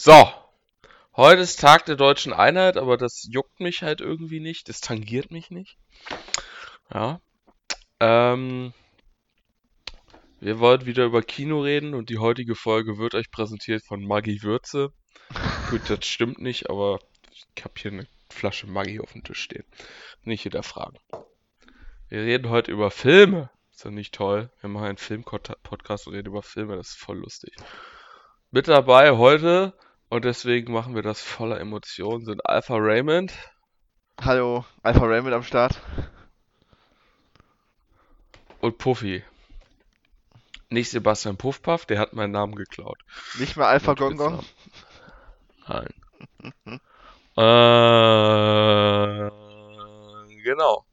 So, heute ist Tag der deutschen Einheit, aber das juckt mich halt irgendwie nicht. Das tangiert mich nicht. Ja. Ähm, wir wollen wieder über Kino reden und die heutige Folge wird euch präsentiert von Maggi Würze. Gut, das stimmt nicht, aber ich habe hier eine Flasche Maggi auf dem Tisch stehen. Nicht hinterfragen. Wir reden heute über Filme. Ist ja nicht toll. Wir machen einen Film-Podcast und reden über Filme. Das ist voll lustig. Mit dabei heute und deswegen machen wir das voller Emotionen. Sind Alpha Raymond. Hallo, Alpha Raymond am Start. Und Puffy. Nicht Sebastian Puffpuff, der hat meinen Namen geklaut. Nicht mehr Alpha Gongong? Nein. äh, genau.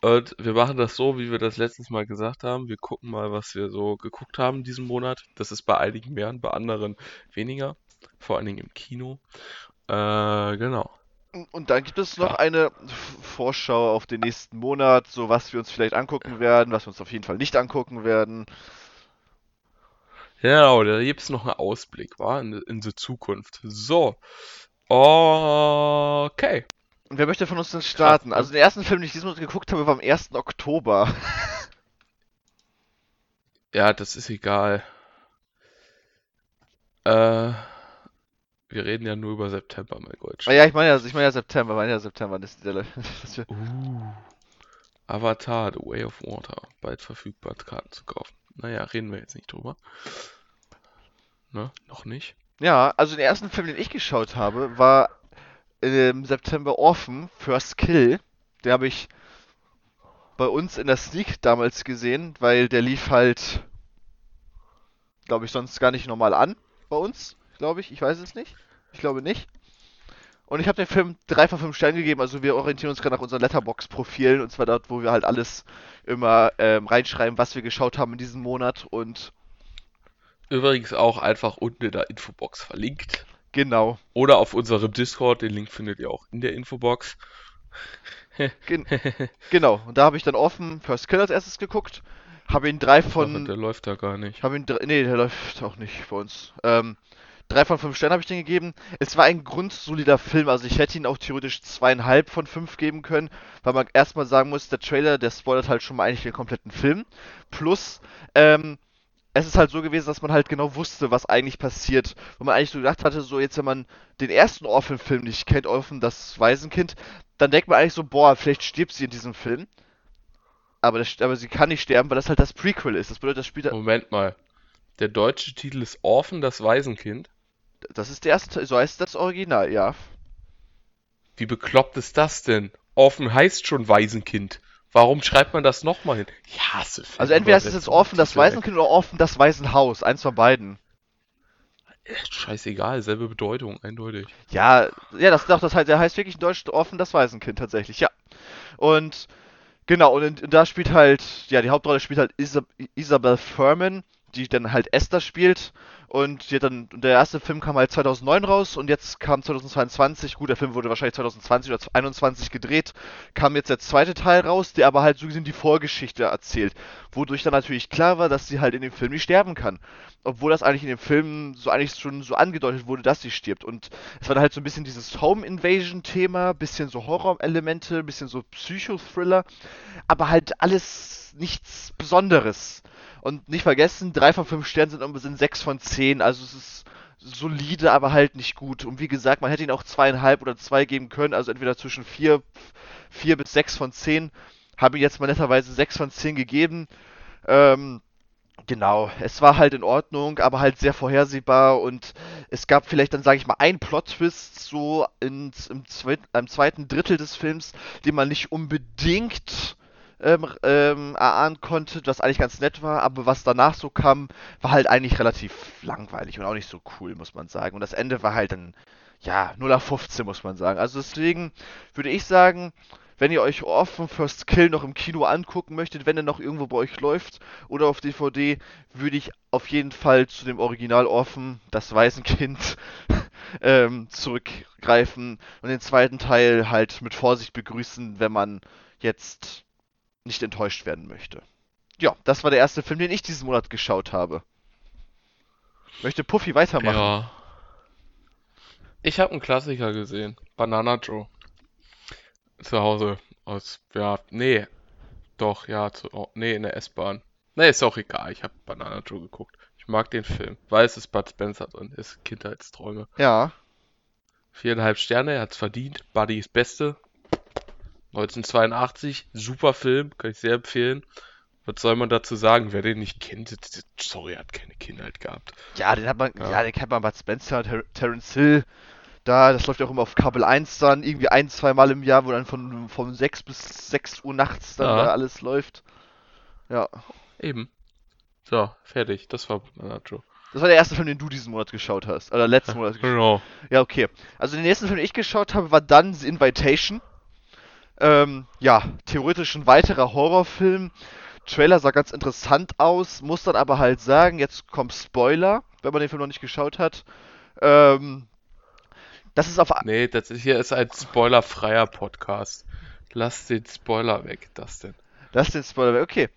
Und wir machen das so, wie wir das letztes Mal gesagt haben. Wir gucken mal, was wir so geguckt haben diesen Monat. Das ist bei einigen mehr und bei anderen weniger. Vor allen Dingen im Kino. Äh, genau. Und dann gibt es noch ja. eine Vorschau auf den nächsten Monat, so was wir uns vielleicht angucken werden, was wir uns auf jeden Fall nicht angucken werden. Genau, da gibt es noch einen Ausblick, war in, in die Zukunft. So. Okay. Und wer möchte von uns denn starten? Also den ersten Film, den ich diesmal geguckt habe, war am 1. Oktober. ja, das ist egal. Äh, wir reden ja nur über September, mein Gott. Ah, ja, ich meine ja, ich meine ja September, meine ja September. Das ist der, das uh, Avatar, The Way of Water. Bald verfügbar, Karten zu kaufen. Naja, reden wir jetzt nicht drüber. Ne? Noch nicht. Ja, also den ersten Film, den ich geschaut habe, war im September Orphan, First Kill. Den habe ich bei uns in der Sneak damals gesehen, weil der lief halt, glaube ich, sonst gar nicht normal an bei uns, glaube ich. Ich weiß es nicht. Ich glaube nicht. Und ich habe dem Film drei von fünf Sternen gegeben. Also wir orientieren uns gerade nach unseren Letterbox-Profilen und zwar dort, wo wir halt alles immer ähm, reinschreiben, was wir geschaut haben in diesem Monat und übrigens auch einfach unten in der Infobox verlinkt. Genau. Oder auf unserem Discord, den Link findet ihr auch in der Infobox. Gen genau, und da habe ich dann offen First Kill als erstes geguckt. Habe ihn drei von. Aber der läuft da gar nicht. Habe ihn drei, nee, der läuft auch nicht bei uns. Ähm, drei von fünf Sternen habe ich den gegeben. Es war ein grundsolider Film, also ich hätte ihn auch theoretisch zweieinhalb von fünf geben können, weil man erstmal sagen muss, der Trailer, der spoilert halt schon mal eigentlich den kompletten Film. Plus, ähm, es ist halt so gewesen, dass man halt genau wusste, was eigentlich passiert. Wo man eigentlich so gedacht hatte, so jetzt, wenn man den ersten Orphan-Film nicht kennt, Orphan, das Waisenkind, dann denkt man eigentlich so, boah, vielleicht stirbt sie in diesem Film. Aber, das, aber sie kann nicht sterben, weil das halt das Prequel ist. Das bedeutet, das spielt. Moment mal. Der deutsche Titel ist Orphan, das Waisenkind? Das ist der erste, so heißt das Original, ja. Wie bekloppt ist das denn? Orphan heißt schon Waisenkind. Warum schreibt man das nochmal hin? Ich hasse Filme Also entweder ist es jetzt offen das Waisenkind oder offen das Waisenhaus. Eins von beiden. Scheißegal, selbe Bedeutung, eindeutig. Ja, ja, das, das, das heißt, der heißt wirklich in Deutsch offen das Waisenkind tatsächlich, ja. Und genau, und, und da spielt halt, ja, die Hauptrolle spielt halt Isab Isabel Furman, die dann halt Esther spielt. Und dann, der erste Film kam halt 2009 raus und jetzt kam 2022, gut, der Film wurde wahrscheinlich 2020 oder 2021 gedreht, kam jetzt der zweite Teil raus, der aber halt so gesehen die Vorgeschichte erzählt. Wodurch dann natürlich klar war, dass sie halt in dem Film nicht sterben kann. Obwohl das eigentlich in dem Film so eigentlich schon so angedeutet wurde, dass sie stirbt. Und es war dann halt so ein bisschen dieses Home Invasion Thema, bisschen so Horror-Elemente, bisschen so Psychothriller, aber halt alles nichts Besonderes. Und nicht vergessen, drei von fünf Sternen sind, sind sechs von zehn. Also es ist solide, aber halt nicht gut. Und wie gesagt, man hätte ihn auch zweieinhalb oder zwei geben können. Also entweder zwischen vier, vier bis sechs von zehn. Habe ich jetzt mal netterweise sechs von zehn gegeben. Ähm, Genau, es war halt in Ordnung, aber halt sehr vorhersehbar und es gab vielleicht dann, sage ich mal, einen Plot-Twist so ins, im, zweit, im zweiten Drittel des Films, den man nicht unbedingt ähm, ähm, erahnen konnte, was eigentlich ganz nett war, aber was danach so kam, war halt eigentlich relativ langweilig und auch nicht so cool, muss man sagen. Und das Ende war halt dann, ja, 0 auf 15, muss man sagen. Also deswegen würde ich sagen, wenn ihr euch offen First Kill noch im Kino angucken möchtet, wenn er noch irgendwo bei euch läuft oder auf DVD, würde ich auf jeden Fall zu dem Original offen, das Waisenkind, ähm, zurückgreifen und den zweiten Teil halt mit Vorsicht begrüßen, wenn man jetzt nicht enttäuscht werden möchte. Ja, das war der erste Film, den ich diesen Monat geschaut habe. Möchte Puffy weitermachen? Ja. Ich habe einen Klassiker gesehen. Banana Joe. Zu Hause. Aus, ja, nee. Doch, ja, zu, oh, nee, in der S-Bahn. Nee, ist auch egal. Ich habe Banana Joe geguckt. Ich mag den Film. Weiß, es ist Bud Spencer drin. Ist Kindheitsträume. Ja. Viereinhalb Sterne, er hat's verdient. Buddy ist Beste. 1982, super Film, kann ich sehr empfehlen. Was soll man dazu sagen? Wer den nicht kennt, sorry, hat keine Kindheit gehabt. Ja, den hat man, ja, Ja. den kennt man Bud Spencer, Ter Terence Hill. Da, das läuft ja auch immer auf Kabel 1 dann, irgendwie ein, zwei Mal im Jahr, wo dann von, von 6 bis 6 Uhr nachts dann Ja. da alles läuft. Ja. Eben. So, fertig. Das war Joe. Das war der erste Film, den du diesen Monat geschaut hast. Oder letzten Monat geschaut Genau. Ja, okay. Also den nächsten Film, den ich geschaut habe, war dann The Invitation. Ähm, ja, theoretisch ein weiterer Horrorfilm. Trailer sah ganz interessant aus, muss dann aber halt sagen, jetzt kommt Spoiler, wenn man den Film noch nicht geschaut hat. Ähm, das ist auf Nee, das ist, hier ist ein spoilerfreier Podcast. Lass den Spoiler weg, das denn. Das ist den Spoiler. weg. Okay.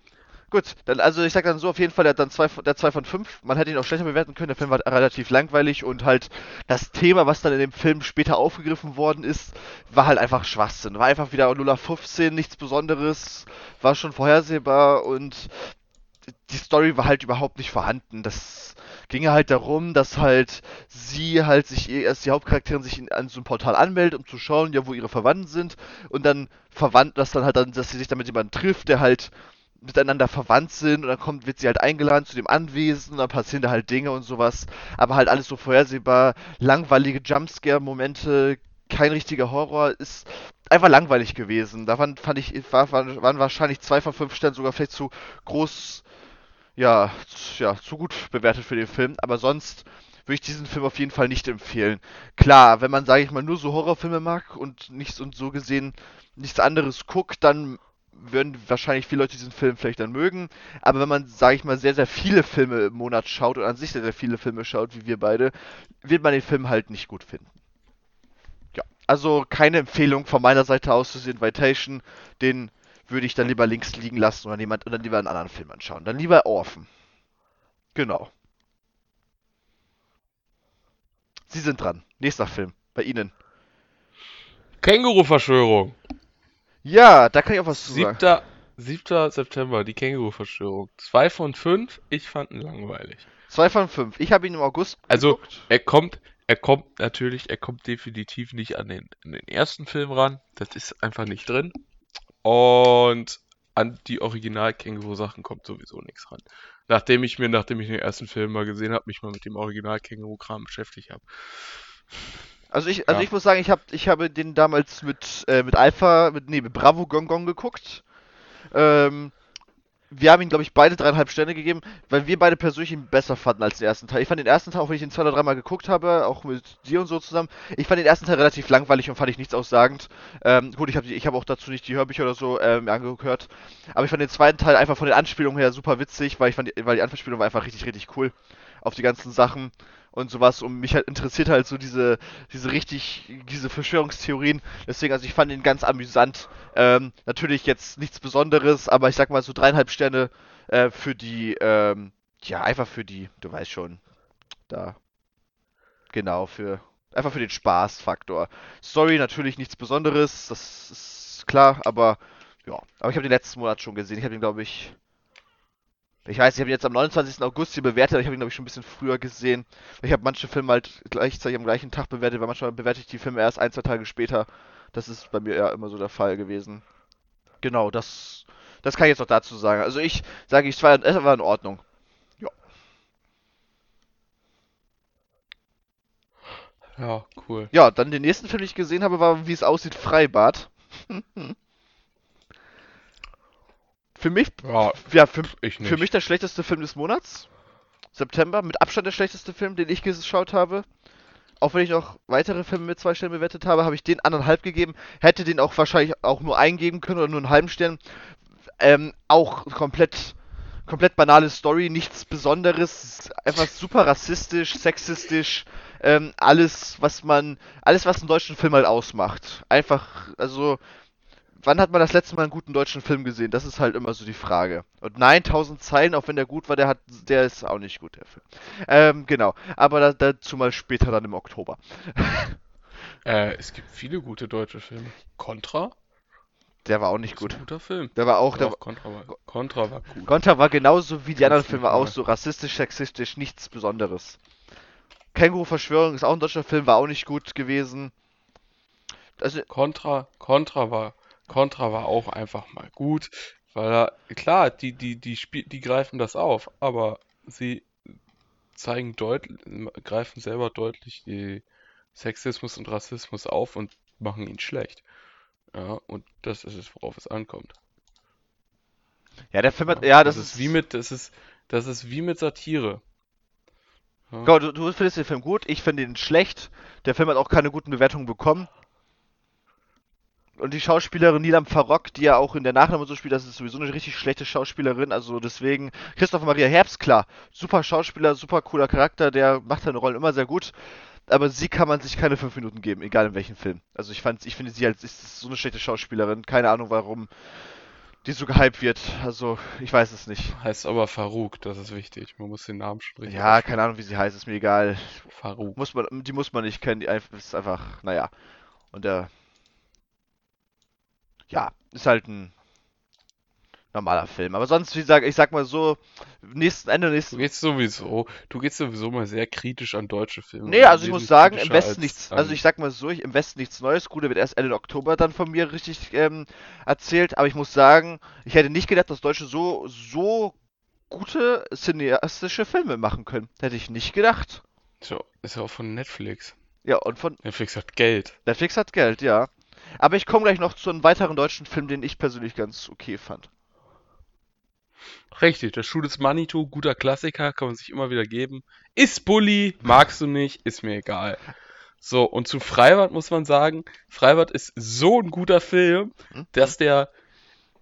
Gut, dann also ich sag dann so auf jeden Fall, der hat dann zwei, der 2 von 5. Man hätte ihn auch schlechter bewerten können. Der Film war relativ langweilig und halt das Thema, was dann in dem Film später aufgegriffen worden ist, war halt einfach Schwachsinn. War einfach wieder 0 auf 15, nichts Besonderes, war schon vorhersehbar und die Story war halt überhaupt nicht vorhanden. Das ging halt darum, dass halt sie halt sich, erst die Hauptcharakterin sich in, an so einem Portal anmeldet, um zu schauen, ja, wo ihre Verwandten sind und dann verwandt das dann halt dann, dass sie sich dann mit jemandem trifft, der halt miteinander verwandt sind und dann kommt, wird sie halt eingeladen zu dem Anwesen und dann passieren da halt Dinge und sowas, aber halt alles so vorhersehbar, langweilige Jumpscare-Momente, kein richtiger Horror, ist einfach langweilig gewesen. Da fand, fand ich, war, waren, wahrscheinlich zwei von fünf Sternen sogar vielleicht zu groß, ja, ja, zu gut bewertet für den Film, aber sonst würde ich diesen Film auf jeden Fall nicht empfehlen. Klar, wenn man, sage ich mal, nur so Horrorfilme mag und nichts und so gesehen nichts anderes guckt, dann würden wahrscheinlich viele Leute diesen Film vielleicht dann mögen. Aber wenn man, sage ich mal, sehr, sehr viele Filme im Monat schaut und an sich sehr, sehr viele Filme schaut, wie wir beide, wird man den Film halt nicht gut finden. Ja, also keine Empfehlung von meiner Seite aus zu Invitation. Den würde ich dann lieber links liegen lassen oder, jemand, oder lieber einen anderen Film anschauen. Dann lieber Orphan. Genau. Sie sind dran. Nächster Film. Bei Ihnen. Känguru-Verschwörung. Ja, da kann ich auch was zu sagen. 7. 7. September, die Känguru-Verschwörung. 2 von 5, ich fand ihn langweilig. Zwei von fünf. Ich habe ihn im August Also, geguckt. er kommt, er kommt natürlich, er kommt definitiv nicht an den, an den ersten Film ran. Das ist einfach nicht drin. Und an die Original-Känguru-Sachen kommt sowieso nichts ran. Nachdem ich mir, nachdem ich den ersten Film mal gesehen habe, mich mal mit dem Original-Känguru-Kram beschäftigt habe. Also ich, also Ja. ich muss sagen, ich habe ich habe den damals mit, äh, mit Alpha, mit, nee, mit Bravo Gong Gong geguckt. Ähm, wir haben ihn, glaube ich, beide dreieinhalb Sterne gegeben, weil wir beide persönlich ihn besser fanden als den ersten Teil. Ich fand den ersten Teil, auch wenn ich ihn zwei oder dreimal geguckt habe, auch mit dir und so zusammen, ich fand den ersten Teil relativ langweilig und fand ich nichts aussagend. Ähm, gut, ich habe ich hab auch dazu nicht die Hörbücher oder so ähm, angehört, aber ich fand den zweiten Teil einfach von den Anspielungen her super witzig, weil ich fand, die- weil die Anspielung war einfach richtig, richtig cool auf die ganzen Sachen und sowas und mich halt interessiert halt so diese, diese richtig, diese Verschwörungstheorien. Deswegen, also ich fand ihn ganz amüsant. Ähm, natürlich jetzt nichts Besonderes, aber ich sag mal so dreieinhalb Sterne äh, für die, ähm, ja, einfach für die, du weißt schon, da. Genau, für, einfach für den Spaßfaktor. Story natürlich nichts Besonderes, das ist klar, aber ja. Aber ich habe den letzten Monat schon gesehen. Ich habe ihn, glaube ich, ich weiß, ich habe ihn jetzt am 29. August hier bewertet, aber ich habe ihn, glaube ich, schon ein bisschen früher gesehen. Ich habe manche Filme halt gleichzeitig am gleichen Tag bewertet, weil manchmal bewerte ich die Filme erst ein, zwei Tage später. Das ist bei mir ja immer so der Fall gewesen. Genau, das, das kann ich jetzt noch dazu sagen. Also ich sage, ich war, es war in Ordnung. Ja, cool. Ja, dann den nächsten Film, den ich gesehen habe, war, wie es aussieht, Freibad. für mich, Ja, ja, für, für mich der schlechteste Film des Monats. September, mit Abstand der schlechteste Film, den ich geschaut habe. Auch wenn ich noch weitere Filme mit zwei Sternen bewertet habe, habe ich den anderthalb gegeben. Hätte den auch wahrscheinlich auch nur eingeben können oder nur einen halben Stern. Ähm, auch komplett, komplett banale Story, nichts Besonderes, einfach super rassistisch, sexistisch, ähm, alles, was man, alles, was einen deutschen Film halt ausmacht. Einfach, also, wann hat man das letzte Mal einen guten deutschen Film gesehen? Das ist halt immer so die Frage. Und nein, 1000 Zeilen, auch wenn der gut war, der hat, der ist auch nicht gut, der Film. Ähm, genau. Aber da, dazu mal später dann im Oktober. Äh, es gibt viele gute deutsche Filme. Contra? Der war auch nicht gut. ein guter Film. Der war auch, der, Doch, Contra war, Contra war gut. Gonta war genauso wie die anderen Filme auch so rassistisch, sexistisch, nichts Besonderes. Känguru-Verschwörung ist auch ein deutscher Film, war auch nicht gut gewesen. Also, Contra, Contra war, Contra war auch einfach mal gut, weil er, klar, die, die, die spiel, die greifen das auf, aber sie zeigen deutlich, greifen selber deutlich die Sexismus und Rassismus auf und machen ihn schlecht. Ja, und das ist es, worauf es ankommt. ja, der Film hat, ja, das, ist wie mit, das ist, das ist wie mit Satire. Ja. Du, du findest den Film gut, ich finde ihn schlecht. Der Film hat auch keine guten Bewertungen bekommen. Und die Schauspielerin Nilam Farok, die ja auch in der Nachname so spielt, das ist sowieso eine richtig schlechte Schauspielerin. Also deswegen, Christoph Maria Herbst, klar, super Schauspieler, super cooler Charakter, der macht seine Rollen immer sehr gut. Aber sie kann man sich keine fünf Minuten geben, egal in welchem Film. Also ich fand, ich finde sie als ist so eine schlechte Schauspielerin. Keine Ahnung, warum die so gehypt wird. Also ich weiß es nicht. Heißt aber Farouk, das ist wichtig. Man muss den Namen schon richtig Ja, keine Ahnung, wie sie heißt, ist mir egal. Farouk. Muss man, die muss man nicht kennen, die ist einfach, naja. Und der, ja, ist halt ein normaler Film. Aber sonst, wie gesagt, ich sag mal so, nächsten Ende, Du nächsten. gehst sowieso, du gehst sowieso mal sehr kritisch an deutsche Filme. Nee, also ich muss sagen, im Westen nichts, also ich sag mal so, ich, im Westen nichts Neues. Gut, der wird erst Ende Oktober dann von mir richtig ähm, erzählt, aber ich muss sagen, ich hätte nicht gedacht, dass Deutsche so, so gute cineastische Filme machen können. Hätte ich nicht gedacht. So, ist ja auch von Netflix. Ja, und von Netflix hat Geld. Netflix hat Geld, ja. Aber ich komme gleich noch zu einem weiteren deutschen Film, den ich persönlich ganz okay fand. Richtig, der Schuh des Manitou, guter Klassiker, kann man sich immer wieder geben. Ist Bully, magst du nicht, ist mir egal. So, und zu Freibad muss man sagen, Freibad ist so ein guter Film, Hm? dass der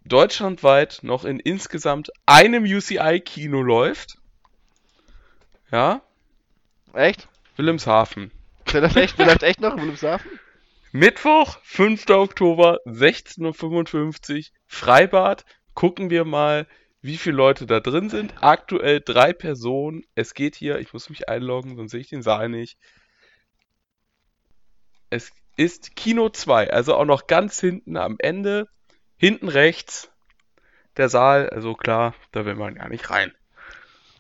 deutschlandweit noch in insgesamt einem UCI-Kino läuft. Ja, Echt? Wilhelmshaven. Läuft echt, läuft echt noch in Wilhelmshaven? Mittwoch, 5. Oktober, 16.55 Uhr, Freibad. Gucken wir mal, wie viele Leute da drin sind. Aktuell drei Personen. Es geht hier, ich muss mich einloggen, sonst sehe ich den Saal nicht. Es ist Kino 2, also auch noch ganz hinten am Ende. Hinten rechts der Saal, also klar, da will man gar nicht rein.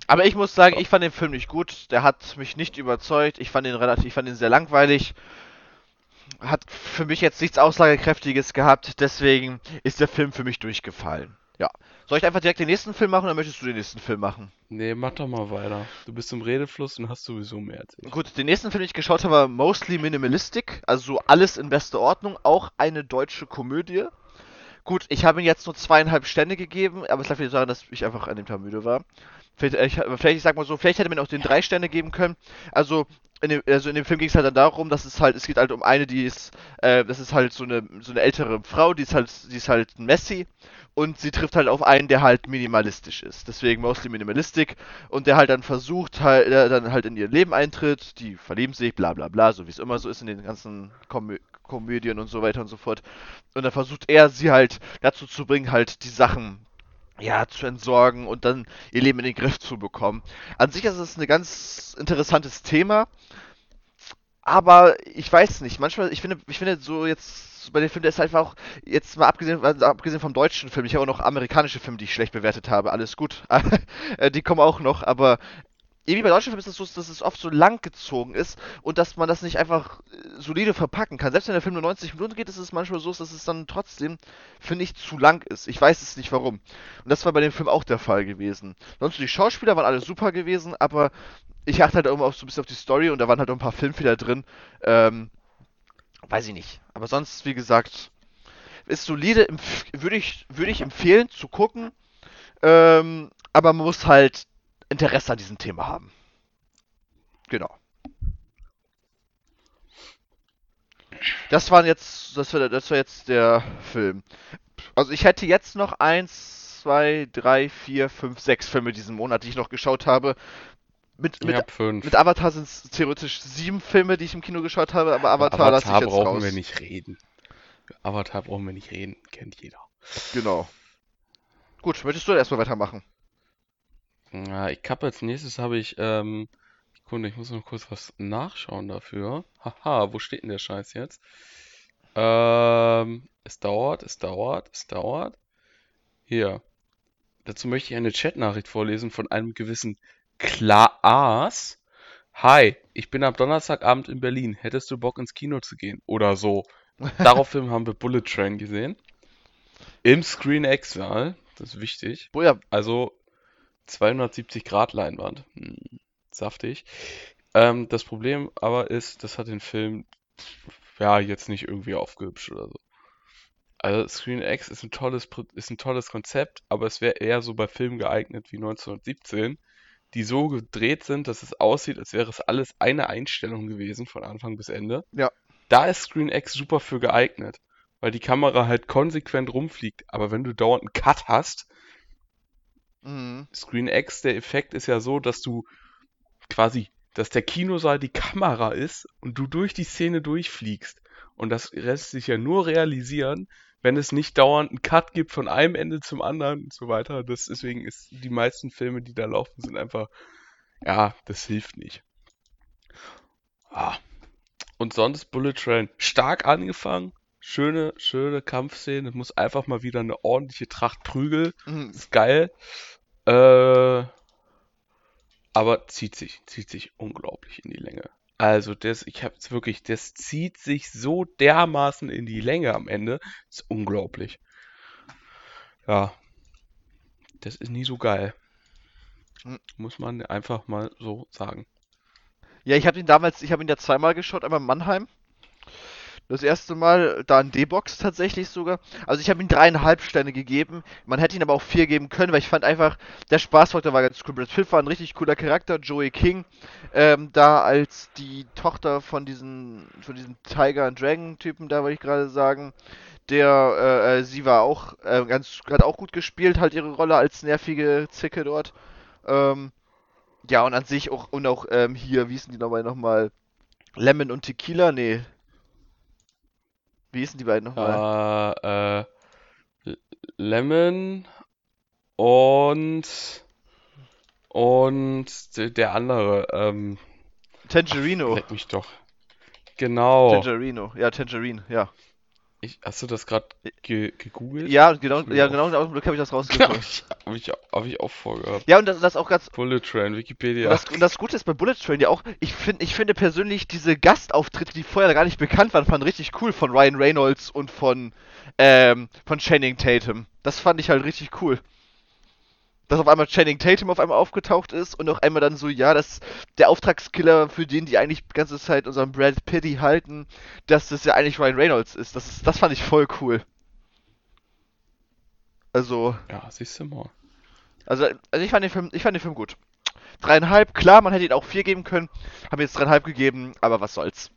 Aber ich muss sagen, ich fand den Film nicht gut. Der hat mich nicht überzeugt. Ich fand ihn relativ, ich fand ihn sehr langweilig. Hat für mich jetzt nichts Aussagekräftiges gehabt. Deswegen ist der Film für mich durchgefallen. Ja. Soll ich einfach direkt den nächsten Film machen oder möchtest du den nächsten Film machen? Nee, mach doch mal weiter. Du bist im Redefluss und hast sowieso mehr erzählt. Gut, den nächsten Film, den ich geschaut habe, war Mostly Minimalistic, also so alles in bester Ordnung, auch eine deutsche Komödie. Gut, ich habe ihm jetzt nur zweieinhalb Sterne gegeben, aber es lag wieder daran, dass ich einfach an dem Tag müde war. Vielleicht, äh, ich, vielleicht ich sag mal so, vielleicht hätte man auch den drei Sterne geben können. Also in dem, also in dem Film ging es halt dann darum, dass es halt, es geht halt um eine, die ist, äh, das ist halt so eine, so eine ältere Frau, die ist halt, die ist halt Messi und sie trifft halt auf einen, der halt minimalistisch ist. Deswegen mostly minimalistic und der halt dann versucht, halt, der dann halt in ihr Leben eintritt, die verlieben sich, bla bla bla, so wie es immer so ist in den ganzen Komö Komödien und so weiter und so fort. Und dann versucht er sie halt dazu zu bringen, halt die Sachen ja, zu entsorgen und dann ihr Leben in den Griff zu bekommen. An sich ist es ein ganz interessantes Thema, aber ich weiß nicht, manchmal, ich finde, ich finde so jetzt bei dem Film, der ist einfach auch, jetzt mal abgesehen, also abgesehen vom deutschen Film, ich habe auch noch amerikanische Filme, die ich schlecht bewertet habe, alles gut, Äh, die kommen auch noch, aber irgendwie bei deutschen Filmen ist es so, dass es oft so lang gezogen ist und dass man das nicht einfach äh, solide verpacken kann. Selbst wenn der Film nur 90 Minuten geht, ist es manchmal so, dass es dann trotzdem, finde ich, zu lang ist. Ich weiß es nicht warum. Und das war bei dem Film auch der Fall gewesen. Sonst die Schauspieler waren alle super gewesen, aber ich achte halt immer auch so ein bisschen auf die Story und da waren halt auch ein paar Filmfehler drin. Ähm, weiß ich nicht. Aber sonst, wie gesagt, ist solide, würde ich, würde ich empfehlen zu gucken. Ähm, aber man muss halt Interesse an diesem Thema haben. Genau. Das waren jetzt, das war, das war jetzt der Film. Also ich hätte jetzt noch eins, zwei, drei, vier, fünf, sechs Filme diesen Monat, die ich noch geschaut habe. Mit, mit, mit Avatar sind es theoretisch sieben Filme, die ich im Kino geschaut habe, aber Über Avatar lasse ich Avatar jetzt brauchen raus. wir nicht reden. Avatar brauchen wir nicht reden, kennt jeder. Genau. Gut, möchtest du erstmal weitermachen? Ja, ich habe als nächstes habe ich, ähm, Sekunde, ich muss noch kurz was nachschauen dafür. Haha, wo steht denn der Scheiß jetzt? Ähm, es dauert, es dauert, es dauert. Hier. Dazu möchte ich eine Chatnachricht vorlesen von einem gewissen Klaas. Hi, ich bin am Donnerstagabend in Berlin. Hättest du Bock ins Kino zu gehen? Oder so. Daraufhin haben wir Bullet Train gesehen. Im Screen X-Saal. Das ist wichtig. Oh ja, Also 270 Grad Leinwand. Hm, saftig. Ähm, das Problem aber ist, das hat den Film ja jetzt nicht irgendwie aufgehübscht oder so. Also Screen X ist ein tolles, ist ein tolles Konzept, aber es wäre eher so bei Filmen geeignet wie 1917, die so gedreht sind, dass es aussieht, als wäre es alles eine Einstellung gewesen von Anfang bis Ende. Ja. Da ist Screen X super für geeignet, weil die Kamera halt konsequent rumfliegt, aber wenn du dauernd einen Cut hast, mhm. Screen X, der Effekt ist ja so, dass du quasi, dass der Kinosaal die Kamera ist und du durch die Szene durchfliegst. Und das lässt sich ja nur realisieren, wenn es nicht dauernd einen Cut gibt von einem Ende zum anderen und so weiter. Das, deswegen ist die meisten Filme, die da laufen, sind einfach, ja, das hilft nicht. Ah. Und sonst Bullet Train stark angefangen. Schöne, schöne Kampfszene. Muss einfach mal wieder eine ordentliche Tracht Prügel. Mhm. Ist geil. Äh, aber zieht sich, zieht sich unglaublich in die Länge. Also das, ich hab's wirklich, das zieht sich so dermaßen in die Länge am Ende. ist unglaublich. Ja. Das ist nie so geil. Hm. Muss man einfach mal so sagen. Ja, ich habe ihn damals, ich habe ihn ja zweimal geschaut, einmal in Mannheim. Das erste Mal da in D-Box tatsächlich sogar. Also ich habe ihm dreieinhalb Sterne gegeben. Man hätte ihn aber auch vier geben können, weil ich fand einfach, der Spaßfaktor war ganz cool. Brad Pitt war ein richtig cooler Charakter. Joey King, ähm, da als die Tochter von diesen, von diesem Tiger and Dragon Typen, da wollte ich gerade sagen. Der, äh, äh, sie war auch, äh, ganz, hat auch gut gespielt, halt ihre Rolle als nervige Zicke dort. Ähm, ja, und an sich auch, und auch ähm, hier, wie hießen die nochmal, nochmal? Lemon und Tequila? Nee. Wie hießen die beiden nochmal? Äh, äh, Lemon und und der andere, ähm, Tangerino. leck mich doch. Genau. Tangerino. Ja, Tangerine, ja. Ich, hast du das gerade ge gegoogelt? Ja, genau, ja, genau in dem Augenblick habe ich das rausgefunden. ich, hab ich, hab ich auch vorgehabt. Ja, und das, das auch ganz. Bullet Train, Und Wikipedia. das, und das Gute ist bei Bullet Train ja auch, ich finde ich finde persönlich diese Gastauftritte, die vorher gar nicht bekannt waren, fand richtig cool von Ryan Reynolds und von, ähm, von Channing Tatum. Das fand ich halt richtig cool. Dass auf einmal Channing Tatum auf einmal aufgetaucht ist und auch einmal dann so, ja, dass der Auftragskiller, für den die eigentlich die ganze Zeit unseren Brad Pitty halten, dass das ja eigentlich Ryan Reynolds ist. Das, ist, das fand ich voll cool. Also, Ja, siehst du mal. also, also ich fand den Film, ich fand den Film gut. Dreieinhalb, klar, man hätte ihn auch vier geben können. Haben jetzt dreieinhalb gegeben, aber was soll's.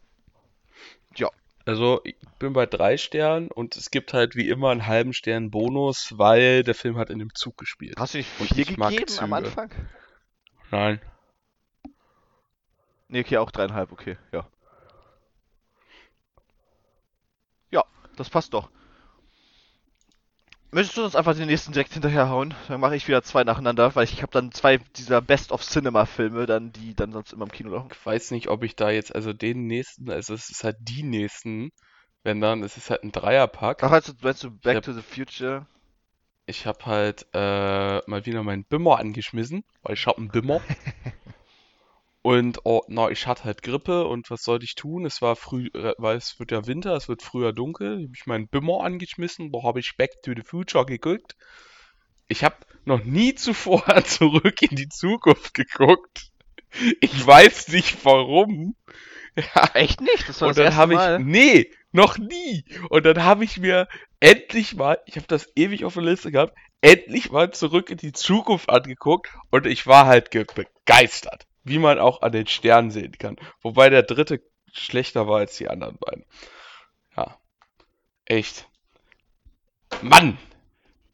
Ja. Also, ich bin bei drei Sternen und es gibt halt wie immer einen halben Stern Bonus, weil der Film hat in dem Zug gespielt. Hast du nicht Und vier ich mag gegeben am Züge. Anfang? Nein. Nee, okay, auch dreieinhalb, okay, ja. Ja, das passt doch. Möchtest du uns einfach den nächsten direkt hinterherhauen? Dann mache ich wieder zwei nacheinander, weil ich habe dann zwei dieser Best-of-Cinema-Filme, dann die dann sonst immer im Kino laufen. Ich weiß nicht, ob ich da jetzt, also den nächsten, also es ist halt die nächsten, wenn dann, es ist halt ein Dreierpack. Ach, also meinst du Back hab- to the Future? Ich habe halt äh, mal wieder meinen Bimmer angeschmissen, weil ich hab einen Bimmer. Und oh, na, ich hatte halt Grippe und was sollte ich tun? Es war früh, äh, weil es wird ja Winter, es wird früher dunkel. Habe ich meinen Bimmer angeschmissen, da habe ich Back to the Future geguckt. Ich habe noch nie zuvor zurück in die Zukunft geguckt. Ich weiß nicht warum. Ja, Echt nicht? Das war und das dann habe ich, nee, noch nie. Und dann habe ich mir endlich mal, ich habe das ewig auf der Liste gehabt, endlich mal zurück in die Zukunft angeguckt und ich war halt ge- begeistert, wie man auch an den Sternen sehen kann. Wobei der dritte schlechter war als die anderen beiden. Ja, echt. Mann,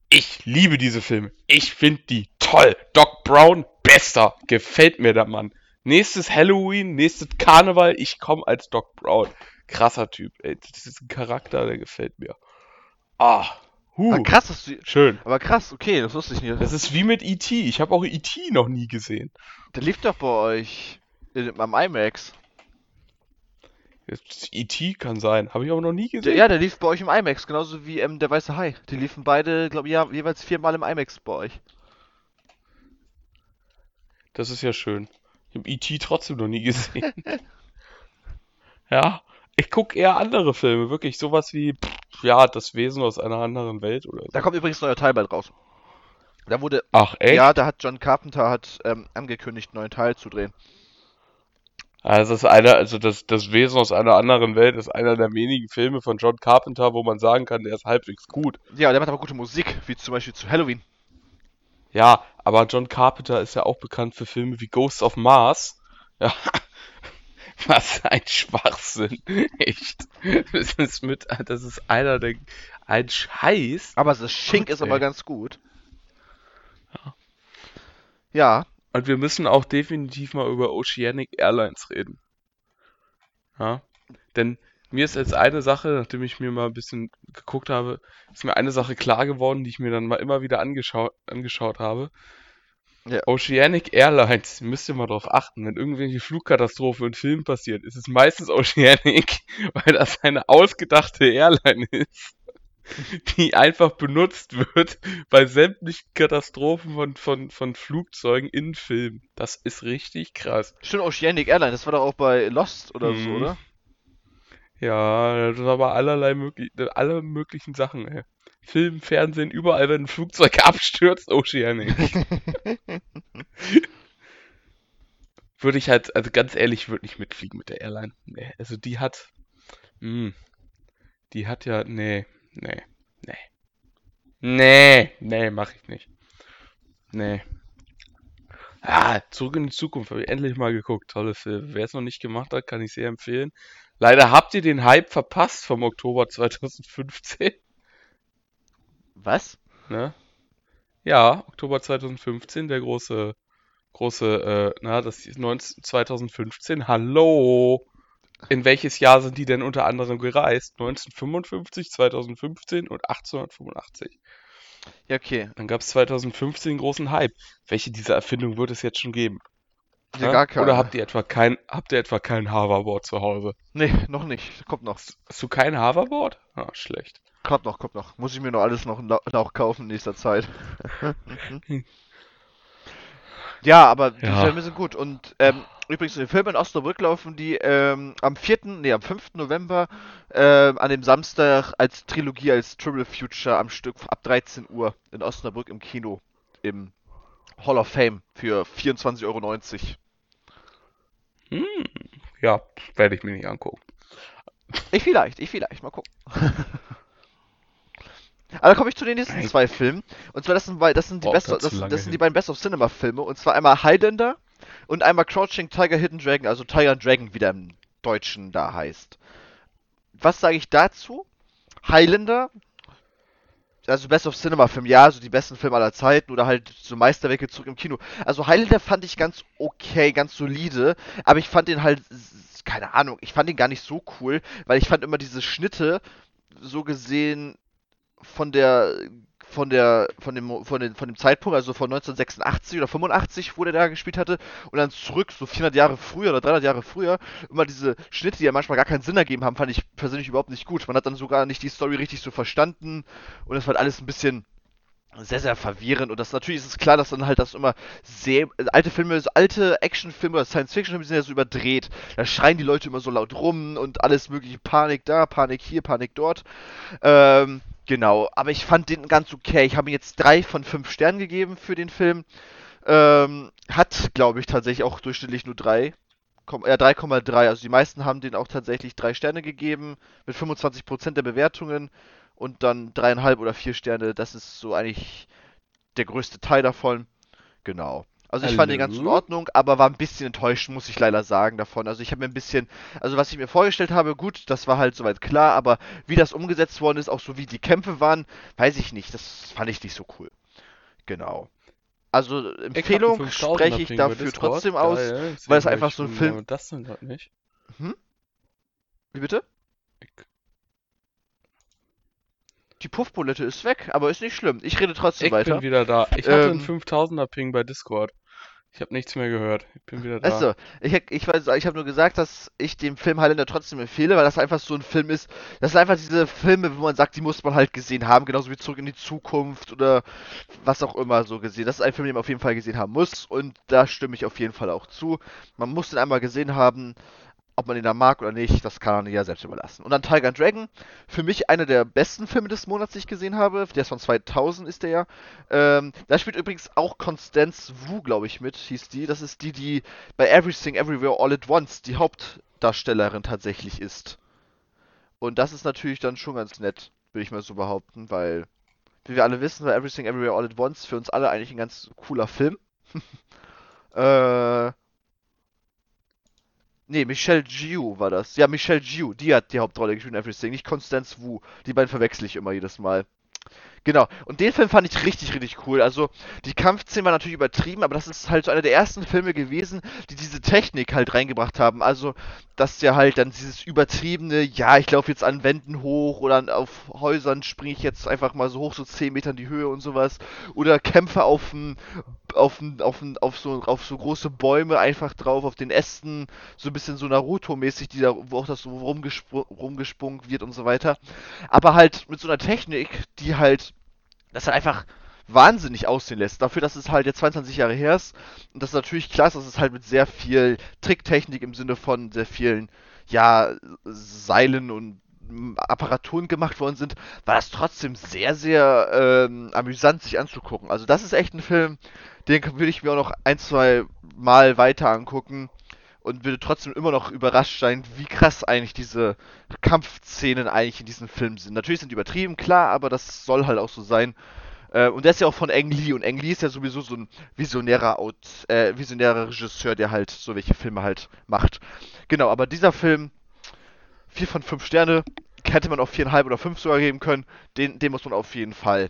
ich liebe diese Filme. Ich finde die toll. Doc Brown, bester. Gefällt mir der Mann. nächstes Halloween, nächstes Karneval, ich komme als Doc Brown. Krasser Typ, ey. Das ist ein Charakter, der gefällt mir. Ah, huh. Ah, krass, dass du, Schön. aber krass, okay, das wusste ich nicht. Das ist wie mit E.T. Ich habe auch E.T. noch nie gesehen. Der lief doch bei euch in, am IMAX. E.T. kann sein. Habe ich aber noch nie gesehen. ja, der lief bei euch im IMAX, genauso wie ähm, der Weiße Hai. Die liefen beide, glaube ich, ja, jeweils viermal im IMAX bei euch. Das ist ja schön. Ich habe E.T. trotzdem noch nie gesehen. ja, ich gucke eher andere Filme. Wirklich sowas wie, pff, ja, das Wesen aus einer anderen Welt oder so. Da kommt übrigens ein neuer Teil bald raus. Da wurde, Ach, echt? ja, da hat John Carpenter hat ähm, angekündigt, einen neuen Teil zu drehen. Also das ist einer, also das, das Wesen aus einer anderen Welt ist einer der wenigen Filme von John Carpenter, wo man sagen kann, der ist halbwegs gut. Ja, der macht aber gute Musik, wie zum Beispiel zu Halloween. Ja, aber John Carpenter ist ja auch bekannt für Filme wie Ghosts of Mars. Ja. Was ein Schwachsinn. Echt. Das ist mit, das ist einer der, ein Scheiß. Aber das Schink Gut, ist aber ganz gut. Ja, Und wir müssen auch definitiv mal über Oceanic Airlines reden. Ja. Denn mir ist jetzt eine Sache, nachdem ich mir mal ein bisschen geguckt habe, ist mir eine Sache klar geworden, die ich mir dann mal immer wieder angeschaut, angeschaut habe. Ja. Oceanic Airlines, müsst ihr mal drauf achten, wenn irgendwelche Flugkatastrophen in Filmen passiert, ist es meistens Oceanic, weil das eine ausgedachte Airline ist, die einfach benutzt wird bei sämtlichen Katastrophen von, von, von Flugzeugen in Filmen. Das ist richtig krass. stimmt, Oceanic Airlines, das war doch auch bei Lost oder so, Mhm. oder? Ja, das war aber allerlei möglich, alle möglichen Sachen, ey. Film, Fernsehen, überall, wenn ein Flugzeug abstürzt, Oceanic. Würde ich halt, also ganz ehrlich, würde nicht mitfliegen mit der Airline. Nee, also die hat, mh, die hat ja, nee, nee, nee. Nee, nee, mach ich nicht. Nee. Ah, zurück in die Zukunft, habe ich endlich mal geguckt. Tolle Film. Wer es noch nicht gemacht hat, kann ich sehr empfehlen. Leider habt ihr den Hype verpasst vom Oktober 2015. Was? Ne? Ja, Oktober 2015, der große, große, äh, na, das ist 19, 2015. Hallo! In welches Jahr sind die denn unter anderem gereist? 1955, 2015 und 1885. Ja, okay. Dann gab es 2015 einen großen Hype. Welche dieser Erfindungen wird es jetzt schon geben? Ja, Hä? gar keine. Oder habt ihr etwa kein, habt ihr etwa kein Hoverboard zu Hause? Nee, noch nicht. Kommt noch. Hast du kein Hoverboard? Ah, schlecht. Kommt noch, kommt noch. Muss ich mir noch alles noch, noch kaufen in nächster Zeit. ja, aber die Ja. Filme sind gut. Und ähm, übrigens, die Filme in Osnabrück laufen die ähm, am 4., nee, am 5. November ähm, an dem Samstag als Trilogie, als Triple Future am Stück ab 13 Uhr in Osnabrück im Kino. Im Hall of Fame für 24,90 Euro. Hm, ja, werde ich mir nicht angucken. Ich vielleicht, ich vielleicht, mal gucken. Aber dann komme ich zu den nächsten zwei Filmen. Und zwar, das sind, das sind die, Braucht Best, das, das sind die beiden Best of Cinema Filme. Und zwar einmal Highlander und einmal Crouching Tiger, Hidden Dragon, also Tiger and Dragon, wie der im Deutschen da heißt. Was sage ich dazu? Highlander, also Best of Cinema Film, ja, also die besten Filme aller Zeiten oder halt so Meisterwerke zurück im Kino. Also Highlander fand ich ganz okay, ganz solide, aber ich fand den halt, keine Ahnung, ich fand den gar nicht so cool, weil ich fand immer diese Schnitte so gesehen von der von der von dem von, den, von dem Zeitpunkt, also von 1986 oder 85, wo der da gespielt hatte, und dann zurück, so 400 Jahre früher oder 300 Jahre früher, immer diese Schnitte, die ja manchmal gar keinen Sinn ergeben haben, fand ich persönlich überhaupt nicht gut. Man hat dann sogar nicht die Story richtig so verstanden und es war alles ein bisschen sehr, sehr verwirrend. Und das natürlich ist es klar, dass dann halt das immer sehr. Alte Filme, so alte Actionfilme oder Science-Fiction-Filme sind ja so überdreht. Da schreien die Leute immer so laut rum und alles mögliche Panik da, Panik hier, Panik dort. Ähm, genau. Aber ich fand den ganz okay. Ich habe ihm jetzt drei von fünf Sternen gegeben für den Film. Ähm, hat, glaube ich, tatsächlich auch durchschnittlich nur drei. Ja, 3,3. Also die meisten haben den auch tatsächlich drei Sterne gegeben, mit 25% der Bewertungen und dann dreieinhalb oder vier Sterne. Das ist so eigentlich der größte Teil davon. Genau. Also ich fand den ganz in? Ordnung, aber war ein bisschen enttäuscht, muss ich leider sagen, davon. Also ich habe mir ein bisschen, also was ich mir vorgestellt habe, gut, das war halt soweit klar, aber wie das umgesetzt worden ist, auch so wie die Kämpfe waren, weiß ich nicht. Das fand ich nicht so cool. Genau. Also Empfehlung spreche ich dafür trotzdem aus, Geil, weil es einfach so ein Film. Das denn gerade nicht. Hm? Wie bitte? Ich. Die Puffbulette ist weg, aber ist nicht schlimm. Ich rede trotzdem ich weiter. Ich bin wieder da. Ich hatte ähm, einen 5000er Ping bei Discord. Ich habe nichts mehr gehört. Ich bin wieder da. Also, ich, ich, ich habe nur gesagt, dass ich dem Film Highlander trotzdem empfehle, weil das einfach so ein Film ist. Das sind einfach diese Filme, wo man sagt, die muss man halt gesehen haben, genauso wie Zurück in die Zukunft oder was auch immer so gesehen. Das ist ein Film, den man auf jeden Fall gesehen haben muss und da stimme ich auf jeden Fall auch zu. Man muss den einmal gesehen haben. Ob man ihn da mag oder nicht, das kann man ja selbst überlassen. Und dann Tiger Dragon, für mich einer der besten Filme des Monats, die ich gesehen habe. Der ist von 2000, ist der ja. Ähm, da spielt übrigens auch Constance Wu, glaube ich, mit, hieß die. Das ist die, die bei Everything Everywhere All at Once die Hauptdarstellerin tatsächlich ist. Und das ist natürlich dann schon ganz nett, würde ich mal so behaupten, weil, wie wir alle wissen, war Everything Everywhere All at Once für uns alle eigentlich ein ganz cooler Film. äh, Nee, Michelle Giu war das. Ja, Michelle Giu, die hat die Hauptrolle gespielt in Everything, nicht Constance Wu. Die beiden verwechsel ich immer jedes Mal. Genau. Und den Film fand ich richtig, richtig cool. Also, die Kampfszenen waren natürlich übertrieben, aber das ist halt so einer der ersten Filme gewesen, die diese Technik halt reingebracht haben. Also, dass ja halt dann dieses übertriebene, ja, ich laufe jetzt an Wänden hoch oder auf Häusern springe ich jetzt einfach mal so hoch, so 10 Meter in die Höhe und sowas. Oder kämpfe auf auf, auf, auf, so, auf so große Bäume einfach drauf, auf den Ästen, so ein bisschen so Naruto-mäßig, wo auch das so rumgespr rumgesprungen wird und so weiter. Aber halt mit so einer Technik, die halt das halt einfach wahnsinnig aussehen lässt. Dafür, dass es halt jetzt 22 Jahre her ist. Und das ist natürlich klar, dass es halt mit sehr viel Tricktechnik im Sinne von sehr vielen, ja, Seilen und Apparaturen gemacht worden sind, war das trotzdem sehr, sehr ähm, amüsant sich anzugucken. Also das ist echt ein Film, den würde ich mir auch noch ein, zwei Mal weiter angucken und würde trotzdem immer noch überrascht sein, wie krass eigentlich diese Kampfszenen eigentlich in diesem Film sind. Natürlich sind die übertrieben, klar, aber das soll halt auch so sein. Äh, und der ist ja auch von Ang Lee und Ang Lee ist ja sowieso so ein visionärer, Out, äh, visionärer Regisseur, der halt so welche Filme halt macht. Genau, aber dieser Film, 4 von 5 Sterne, hätte man auch 4,5 oder 5 sogar geben können. Den, den muss man auf jeden Fall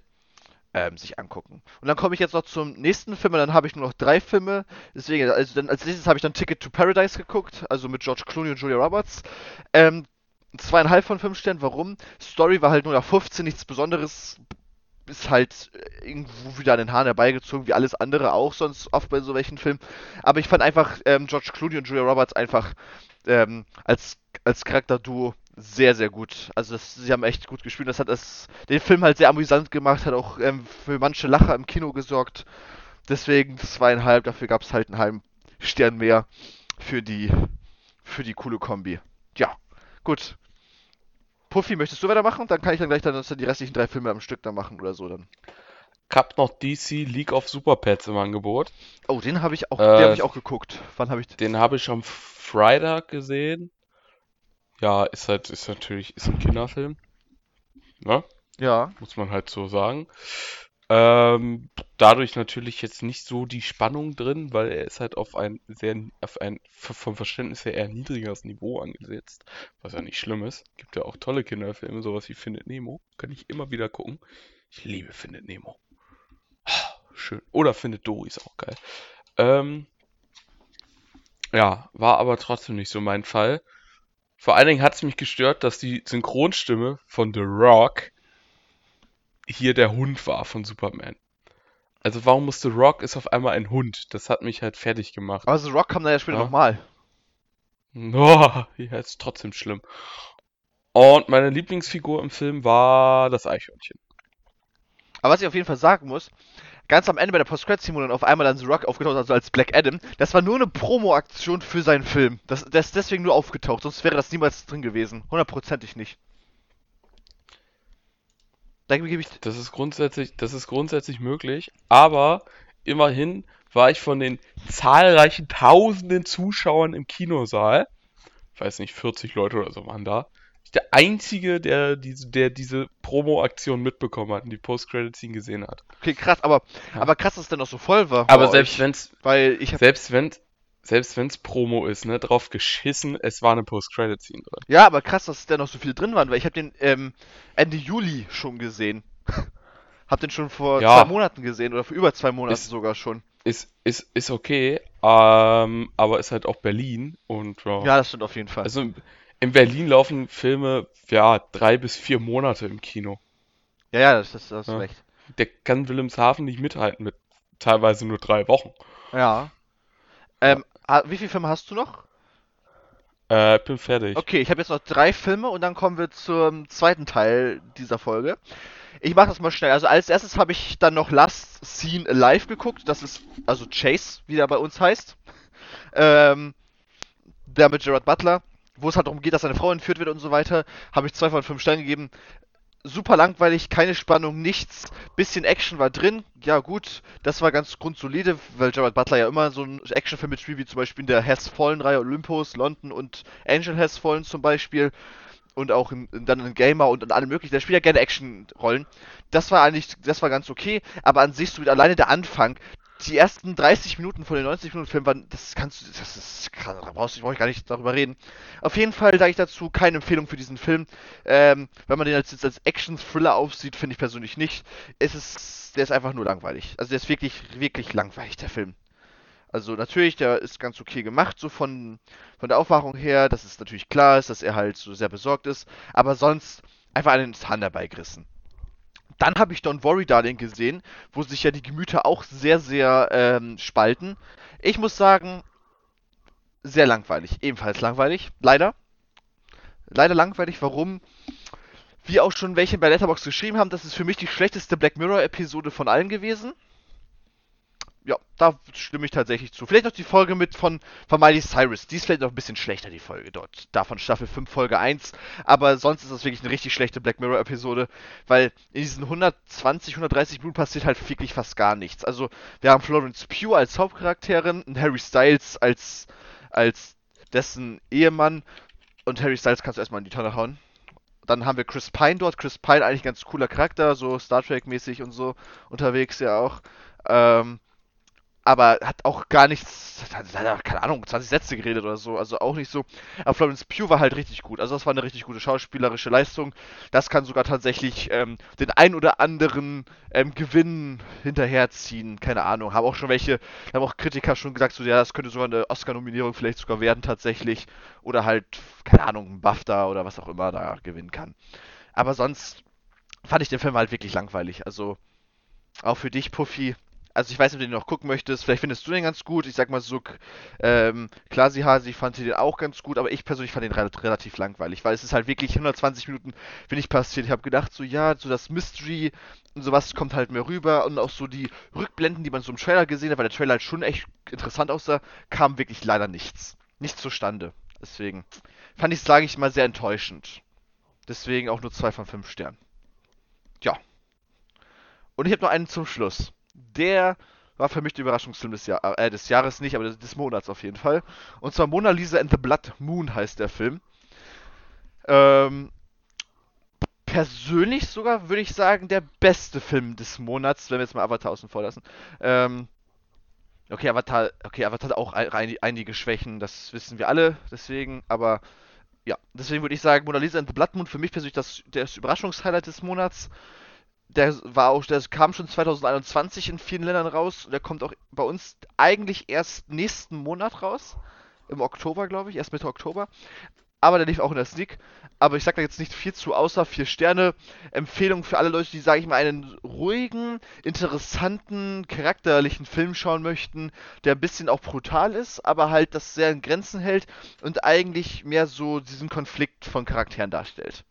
ähm, sich angucken. Und dann komme ich jetzt noch zum nächsten Film, und dann habe ich nur noch drei Filme. Deswegen, also dann, als nächstes habe ich dann Ticket to Paradise geguckt, also mit George Clooney und Julia Roberts. Ähm, zweieinhalb von fünf Sternen, warum? Story war halt nur nach 15, nichts Besonderes. Ist halt irgendwo wieder an den Haaren herbeigezogen, wie alles andere auch sonst oft bei so welchen Filmen. Aber ich fand einfach ähm, George Clooney und Julia Roberts einfach ähm, als, als Charakterduo sehr, sehr gut. Also das, sie haben echt gut gespielt. Das hat das, den Film halt sehr amüsant gemacht, hat auch ähm, für manche Lacher im Kino gesorgt. Deswegen zweieinhalb, dafür gab es halt einen halben Stern mehr für die, für die coole Kombi. Ja, gut. Puffy, möchtest du weitermachen? Dann kann ich dann gleich dann die restlichen drei Filme am Stück dann machen oder so dann. Ich hab noch DC League of Super Pets im Angebot. Oh, den habe ich auch, äh, den habe ich auch geguckt. Wann habe ich den? habe ich am Freitag gesehen. Ja, ist halt, ist natürlich, ist ein Kinderfilm. Ne? Ja. Muss man halt so sagen. Ähm, dadurch natürlich jetzt nicht so die Spannung drin, weil er ist halt auf ein sehr, auf ein vom Verständnis her eher niedrigeres Niveau angesetzt, was ja nicht schlimm ist. Gibt ja auch tolle Kinderfilme, sowas wie Findet Nemo, kann ich immer wieder gucken. Ich liebe Findet Nemo. Schön. Oder Findet Dory ist auch geil. Ähm, ja, war aber trotzdem nicht so mein Fall. Vor allen Dingen hat es mich gestört, dass die Synchronstimme von The Rock hier der Hund war von Superman. Also warum musste Rock ist auf einmal ein Hund? Das hat mich halt fertig gemacht. Aber The Rock kam da ja später ja. nochmal. Oh, ja, ist trotzdem schlimm. Und meine Lieblingsfigur im Film war das Eichhörnchen. Aber was ich auf jeden Fall sagen muss, ganz am Ende bei der post credit szene dann auf einmal dann The Rock aufgetaucht, also als Black Adam, das war nur eine Promo-Aktion für seinen Film. Das, der ist deswegen nur aufgetaucht, sonst wäre das niemals drin gewesen. Hundertprozentig nicht. Ich. Das ist grundsätzlich, das ist grundsätzlich möglich, aber immerhin war ich von den zahlreichen tausenden Zuschauern im Kinosaal, weiß nicht, 40 Leute oder so waren da, der Einzige, der diese, der diese Promo-Aktion mitbekommen hat und die Post-Credit-Scene gesehen hat. Okay, krass, aber, ja. aber krass, dass es denn noch so voll war. Aber selbst euch, wenn's, weil ich hab, selbst wenn, selbst wenn's Promo ist, ne, drauf geschissen, es war eine Post-Credit-Scene drin. Ja, aber krass, dass es da noch so viel drin waren, weil ich habe den ähm, Ende Juli schon gesehen. Hab den schon vor Ja. zwei Monaten gesehen oder vor über zwei Monaten Ist- sogar schon. Ist, ist, ist okay, ähm, aber ist halt auch Berlin und ja. Ja, das stimmt auf jeden Fall. Also in- in Berlin laufen Filme, ja, drei bis vier Monate im Kino. ja, ja, das, das, das ist Ja. recht. Der kann Wilhelmshaven nicht mithalten mit teilweise nur drei Wochen. Ja. Ähm, ha- wie viele Filme hast du noch? Äh, ich bin fertig. Okay, ich habe jetzt noch drei Filme und dann kommen wir zum zweiten Teil dieser Folge. Ich mache das mal schnell. Also als erstes habe ich dann noch Last Scene Alive geguckt. Das ist also Chase, wie der bei uns heißt. Ähm, der mit Gerard Butler, wo es halt darum geht, dass seine Frau entführt wird und so weiter. Habe ich zwei von fünf Sternen gegeben. Super langweilig, keine Spannung, nichts. Bisschen Action war drin. Ja gut, das war ganz grundsolide, weil Gerard Butler ja immer so ein Actionfilm mitspielt, wie zum Beispiel in der Has Fallen Reihe Olympus, London und Angel Has Fallen zum Beispiel und auch in, dann in Gamer und in allem möglichen. Der spielt ja gerne Actionrollen. Das war eigentlich, das war ganz okay, aber an sich so alleine der Anfang. Die ersten 30 Minuten von den 90 Minuten Film waren, das kannst du, das ist, da brauchst du, brauch ich gar nicht darüber reden. Auf jeden Fall sage ich dazu keine Empfehlung für diesen Film. Ähm, wenn man den als, als Action-Thriller aufsieht, finde ich persönlich nicht. Es ist, der ist einfach nur langweilig. Also der ist wirklich, wirklich langweilig, der Film. Also natürlich, der ist ganz okay gemacht, so von, von der Aufmachung her, dass es natürlich klar ist, dass er halt so sehr besorgt ist, aber sonst einfach den Zahn dabei gerissen. Dann habe ich Don't Worry Darling gesehen, wo sich ja die Gemüter auch sehr, sehr ähm, spalten. Ich muss sagen, sehr langweilig. Ebenfalls langweilig. Leider. Leider langweilig. Warum? Wie auch schon welche bei Letterboxd geschrieben haben, das ist für mich die schlechteste Black Mirror-Episode von allen gewesen. Ja, da stimme ich tatsächlich zu. Vielleicht noch die Folge mit von, von Miley Cyrus. Die ist vielleicht noch ein bisschen schlechter, die Folge dort. Davon Staffel 5, Folge 1. Aber sonst ist das wirklich eine richtig schlechte Black Mirror-Episode, weil in diesen 120, 130 Minuten passiert halt wirklich fast gar nichts. Also, wir haben Florence Pugh als Hauptcharakterin, und Harry Styles als, als dessen Ehemann. Und Harry Styles kannst du erstmal in die Tonne hauen. Dann haben wir Chris Pine dort. Chris Pine eigentlich ganz cooler Charakter, so Star Trek-mäßig und so unterwegs ja auch. Ähm, aber hat auch gar nichts, keine Ahnung, 20 Sätze geredet oder so, also auch nicht so. Aber Florence Pugh war halt richtig gut, also das war eine richtig gute schauspielerische Leistung. Das kann sogar tatsächlich ähm, den ein oder anderen ähm, Gewinn hinterherziehen, keine Ahnung. Haben auch schon welche, haben auch Kritiker schon gesagt, so ja, das könnte sogar eine Oscar-Nominierung vielleicht sogar werden tatsächlich. Oder halt, keine Ahnung, ein BAFTA oder was auch immer da gewinnen kann. Aber sonst fand ich den Film halt wirklich langweilig, also auch für dich, Puffy, also ich weiß nicht, ob du den noch gucken möchtest. Vielleicht findest du den ganz gut. Ich sag mal so, ähm, Klasi Hasi fand den auch ganz gut, aber ich persönlich fand den re relativ langweilig, weil es ist halt wirklich 120 Minuten, bin ich passiert. Ich habe gedacht, so ja, so das Mystery und sowas kommt halt mehr rüber und auch so die Rückblenden, die man so im Trailer gesehen hat, weil der Trailer halt schon echt interessant aussah, kam wirklich leider nichts. Nichts zustande. Deswegen fand ich es, sage ich mal, sehr enttäuschend. Deswegen auch nur zwei von fünf Sternen. Ja. Und ich habe noch einen zum Schluss der war für mich der Überraschungsfilm des, Jahr, äh, des Jahres nicht, aber des, Monats auf jeden Fall. Und zwar Mona Lisa and the Blood Moon heißt der Film. Ähm, persönlich sogar würde ich sagen, der beste Film des Monats, wenn wir jetzt mal Avatar außen vor lassen. Ähm, okay, Avatar, okay, Avatar hat auch ein, einige Schwächen, das wissen wir alle, deswegen, aber ja, deswegen würde ich sagen, Mona Lisa and the Blood Moon für mich persönlich das, das Überraschungshighlight des Monats der war auch, der kam schon 2021 in vielen Ländern raus. Der kommt auch bei uns eigentlich erst nächsten Monat raus. Im Oktober, glaube ich, erst Mitte Oktober. Aber der lief auch in der Sneak. Aber ich sag da jetzt nicht viel zu, außer vier Sterne. Empfehlung für alle Leute, die, sage ich mal, einen ruhigen, interessanten, charakterlichen Film schauen möchten, der ein bisschen auch brutal ist, aber halt das sehr in Grenzen hält und eigentlich mehr so diesen Konflikt von Charakteren darstellt.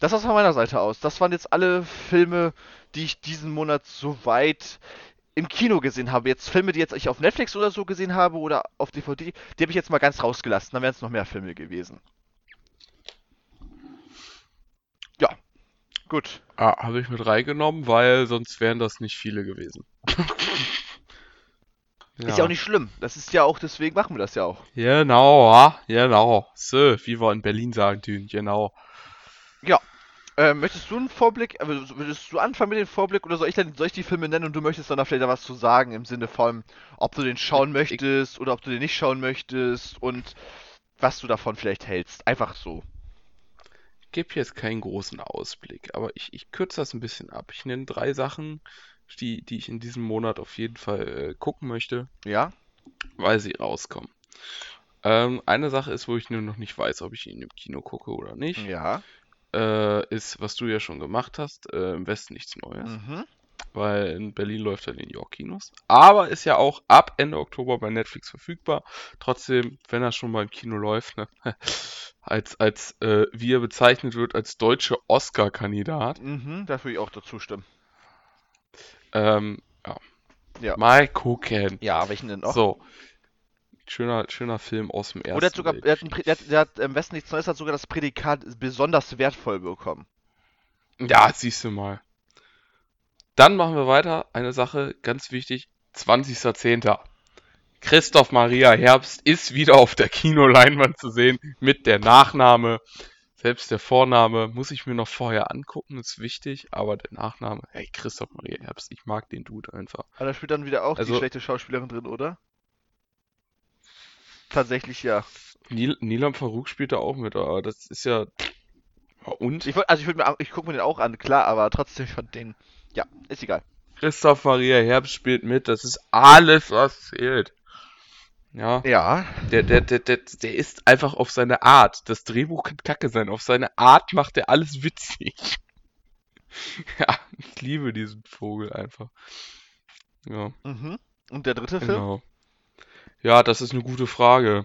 Das war's von meiner Seite aus. Das waren jetzt alle Filme, die ich diesen Monat soweit im Kino gesehen habe. Jetzt Filme, die jetzt ich auf Netflix oder so gesehen habe oder auf DVD, die habe ich jetzt mal ganz rausgelassen. Dann wären es noch mehr Filme gewesen. Ja, gut. Ah, habe ich mit reingenommen, weil sonst wären das nicht viele gewesen. ja. Ist ja auch nicht schlimm. Das ist ja auch, deswegen machen wir das ja auch. Genau, ja, genau. So, wie wir in Berlin sagen, Dün, genau. Ja. Äh, möchtest du einen Vorblick, äh, würdest du anfangen mit dem Vorblick oder soll ich, dann, soll ich die Filme nennen und du möchtest dann da vielleicht was zu sagen im Sinne von, ob du den schauen möchtest ich, oder ob du den nicht schauen möchtest und was du davon vielleicht hältst? Einfach so. gebe jetzt keinen großen Ausblick, aber ich, ich kürze das ein bisschen ab. Ich nenne drei Sachen, die, die ich in diesem Monat auf jeden Fall äh, gucken möchte, Ja? weil sie rauskommen. Ähm, eine Sache ist, wo ich nur noch nicht weiß, ob ich ihn im Kino gucke oder nicht, Ja. Äh, ist, was du ja schon gemacht hast, äh, im Westen nichts Neues, Mhm. weil in Berlin läuft er in den New York Kinos. Aber ist ja auch ab Ende Oktober bei Netflix verfügbar. Trotzdem, wenn er schon mal im Kino läuft, ne, als, als äh, wie er bezeichnet wird, als deutsche Oscar-Kandidat. Mhm, da würde ich auch dazu stimmen. Ähm, ja. Ja. Mal gucken. Ja, welchen denn noch? So. Schöner, schöner Film aus dem ersten Oder hat sogar, Weltkrieg. er hat, der hat, der hat im Westen nichts Neues, hat sogar das Prädikat besonders wertvoll bekommen. Ja, siehst du mal. Dann machen wir weiter. Eine Sache, ganz wichtig. 20.10. Christoph Maria Herbst ist wieder auf der Kinoleinwand zu sehen mit der Nachname. Selbst der Vorname muss ich mir noch vorher angucken, ist wichtig, aber der Nachname, hey, Christoph Maria Herbst, ich mag den Dude einfach. Aber da spielt dann wieder auch die Also- schlechte Schauspielerin drin, oder? Tatsächlich ja. Nil Nilam Farouk spielt da auch mit, aber das ist ja. Und? Ich, also ich, mir, ich gucke mir den auch an, klar, aber trotzdem von den. Ja, ist egal. Christoph Maria Herbst spielt mit, das ist alles, was zählt. Ja. Ja. Der, der, der, der, der ist einfach auf seine Art. Das Drehbuch kann kacke sein. Auf seine Art macht er alles witzig. ja, ich liebe diesen Vogel einfach. Ja, Mhm. Und der dritte Film? Ja, das ist eine gute Frage.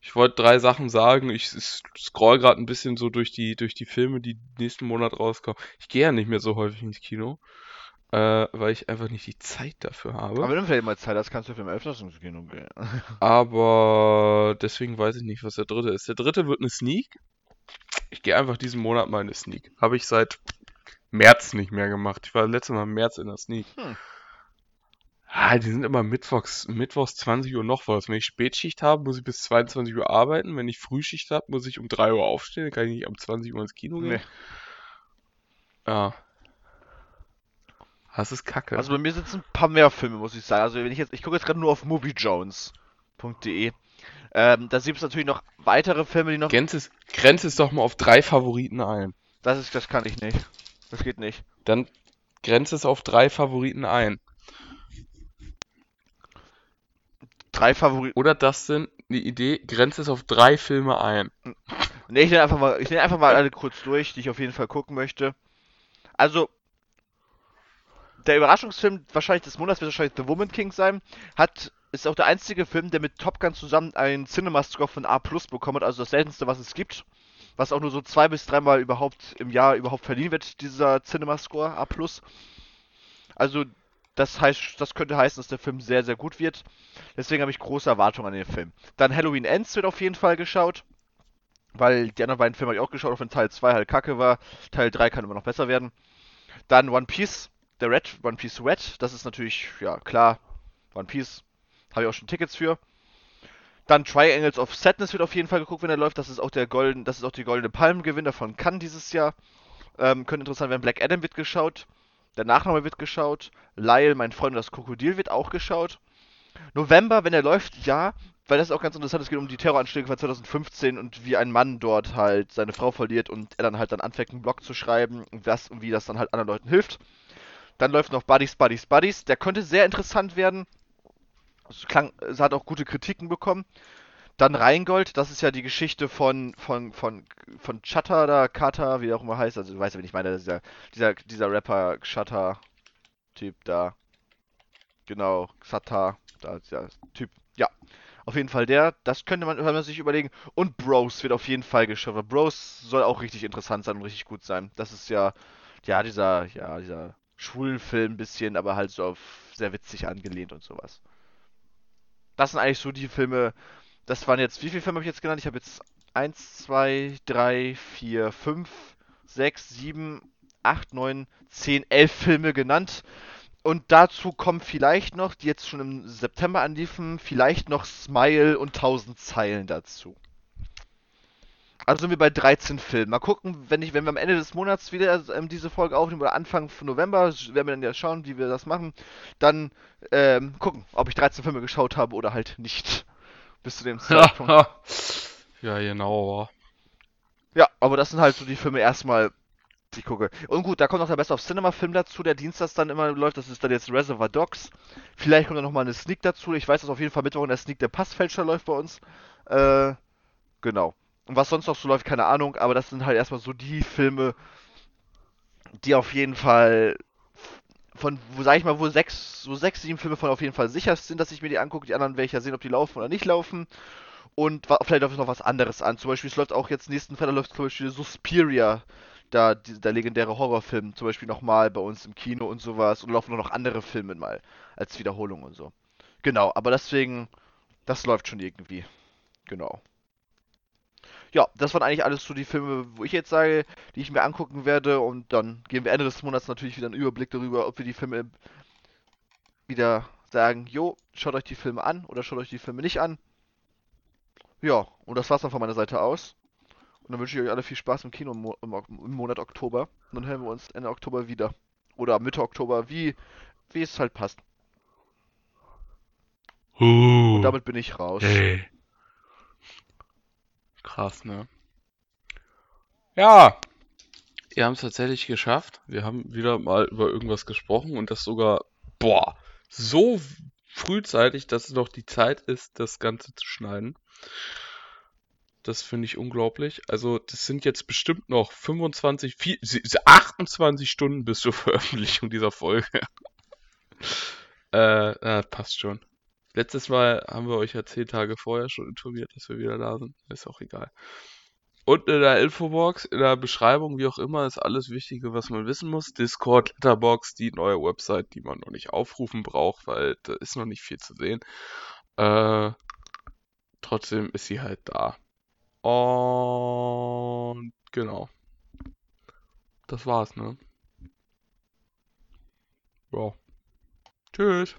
Ich wollte drei Sachen sagen. Ich scroll gerade ein bisschen so durch die, durch die Filme, die nächsten Monat rauskommen. Ich gehe ja nicht mehr so häufig ins Kino, äh, weil ich einfach nicht die Zeit dafür habe. Aber wenn du vielleicht mal Zeit hast, kannst du für den Elfter ins Kino gehen. Aber deswegen weiß ich nicht, was der dritte ist. Der dritte wird eine Sneak. Ich gehe einfach diesen Monat mal in eine Sneak. Habe ich seit März nicht mehr gemacht. Ich war letztes Mal im März in der Sneak. Hm. Ah, die sind immer mittwochs, mittwochs 20 Uhr noch was. Wenn ich Spätschicht habe, muss ich bis 22 Uhr arbeiten. Wenn ich Frühschicht habe, muss ich um 3 Uhr aufstehen. Dann kann ich nicht um 20 Uhr ins Kino gehen. Nee. Ja. Das ist kacke. Also bei mir sind es ein paar mehr Filme, muss ich sagen. Also wenn ich jetzt, ich gucke jetzt gerade nur auf moviejones.de. Ähm, da gibt es natürlich noch weitere Filme, die noch. Grenze es, grenze es doch mal auf drei Favoriten ein. Das ist, das kann ich nicht. Das geht nicht. Dann grenze es auf drei Favoriten ein. Drei Favoriten. Oder das sind die Idee, grenze es auf drei Filme ein. Ne, ich nenne einfach mal, ich nenne einfach mal alle kurz durch, die ich auf jeden Fall gucken möchte. Also, der Überraschungsfilm wahrscheinlich des Monats wird wahrscheinlich The Woman King sein. Hat, ist auch der einzige Film, der mit Top Gun zusammen einen Cinema-Score von A Plus bekommen hat, also das seltenste, was es gibt. Was auch nur so zwei bis dreimal überhaupt im Jahr überhaupt verliehen wird, dieser Cinema-Score A Plus. Also, das heißt, das könnte heißen, dass der Film sehr, sehr gut wird. Deswegen habe ich große Erwartungen an den Film. Dann Halloween Ends wird auf jeden Fall geschaut. Weil die anderen beiden Filme habe ich auch geschaut, auch wenn Teil 2 halt kacke war. Teil 3 kann immer noch besser werden. Dann One Piece, der Red, One Piece Red. Das ist natürlich, ja, klar. One Piece habe ich auch schon Tickets für. Dann Triangles of Sadness wird auf jeden Fall geguckt, wenn er läuft. Das ist auch der golden, das ist auch die goldene Palmengewinner von Cannes dieses Jahr. Ähm, könnte interessant werden. Black Adam wird geschaut. Der Nachname wird geschaut. Lyle, mein Freund und das Krokodil wird auch geschaut. November, wenn er läuft, ja, weil das ist auch ganz interessant. Es geht um die Terroranschläge von 2015 und wie ein Mann dort halt seine Frau verliert und er dann halt dann anfängt, einen Blog zu schreiben und, was, und wie das dann halt anderen Leuten hilft. Dann läuft noch Buddies, Buddies, Buddies. Der könnte sehr interessant werden. Es klang, es hat auch gute Kritiken bekommen. Dann Rheingold, das ist ja die Geschichte von, von, von, von Chatter da, Kata, wie auch immer heißt. Also, du weißt ja, wen ich meine, dieser, dieser, dieser Rapper, Chatter-Typ da. Genau, Xata, da ist der Typ. Ja, auf jeden Fall der. Das könnte man, man sich überlegen. Und Bros wird auf jeden Fall geschaut. weil Bros soll auch richtig interessant sein und richtig gut sein. Das ist ja, ja, dieser, ja, dieser schwulen Film ein bisschen, aber halt so auf sehr witzig angelehnt und sowas. Das sind eigentlich so die Filme. Das waren jetzt, wie viele Filme habe ich jetzt genannt? Ich habe jetzt 1, 2, 3, 4, 5, 6, 7, 8, 9, 10, 11 Filme genannt. Und dazu kommen vielleicht noch, die jetzt schon im September anliefen, vielleicht noch Smile und 1000 Zeilen dazu. Also sind wir bei 13 Filmen. Mal gucken, wenn ich, wenn wir am Ende des Monats wieder ähm, diese Folge aufnehmen oder Anfang von November, werden wir dann ja schauen, wie wir das machen. Dann ähm, gucken, ob ich 13 Filme geschaut habe oder halt nicht. Bis zu dem Zeitpunkt. ja, genau. Ja, aber das sind halt so die Filme erstmal, die ich gucke. Und gut, da kommt noch der Best of Cinema Film dazu, der dienstags dann immer läuft. Das ist dann jetzt Reservoir Dogs. Vielleicht kommt da nochmal eine Sneak dazu. Ich weiß, dass auf jeden Fall Mittwoch in der Sneak der Passfälscher läuft bei uns. Äh, genau. Und was sonst noch so läuft, keine Ahnung, aber das sind halt erstmal so die Filme, die auf jeden Fall von, wo sag ich mal, wo sechs, so sechs, sieben Filme von auf jeden Fall sicher sind, dass ich mir die angucke. Die anderen werde ich ja sehen, ob die laufen oder nicht laufen. Und vielleicht läuft noch was anderes an. Zum Beispiel, es läuft auch jetzt nächsten Freitag läuft zum Beispiel Suspiria, da, die, der legendäre Horrorfilm, zum Beispiel nochmal bei uns im Kino und sowas. Und laufen noch andere Filme mal als Wiederholung und so. Genau, aber deswegen, das läuft schon irgendwie. Genau ja, das waren eigentlich alles so die Filme, wo ich jetzt sage, die ich mir angucken werde. Und dann geben wir Ende des Monats natürlich wieder einen Überblick darüber, ob wir die Filme wieder sagen, jo, schaut euch die Filme an oder schaut euch die Filme nicht an. Ja, und das war's dann von meiner Seite aus. Und dann wünsche ich euch alle viel Spaß im Kino im, Mo im Monat Oktober. Und dann hören wir uns Ende Oktober wieder. Oder Mitte Oktober, wie, wie es halt passt. Uh, und damit bin ich raus. Ey. Krass, ne? Ja, wir haben es tatsächlich geschafft. Wir haben wieder mal über irgendwas gesprochen und das sogar, boah, so frühzeitig, dass es noch die Zeit ist, das Ganze zu schneiden. Das finde ich unglaublich. Also, das sind jetzt bestimmt noch 25, 4, 28 Stunden bis zur Veröffentlichung dieser Folge. äh, ja, passt schon. Letztes Mal haben wir euch ja zehn Tage vorher schon informiert, dass wir wieder da sind. Ist auch egal. Und in der Infobox, in der Beschreibung, wie auch immer, ist alles Wichtige, was man wissen muss. Discord, Letterbox, die neue Website, die man noch nicht aufrufen braucht, weil da ist noch nicht viel zu sehen. Äh, trotzdem ist sie halt da. Und genau. Das war's, ne? Ja. Tschüss.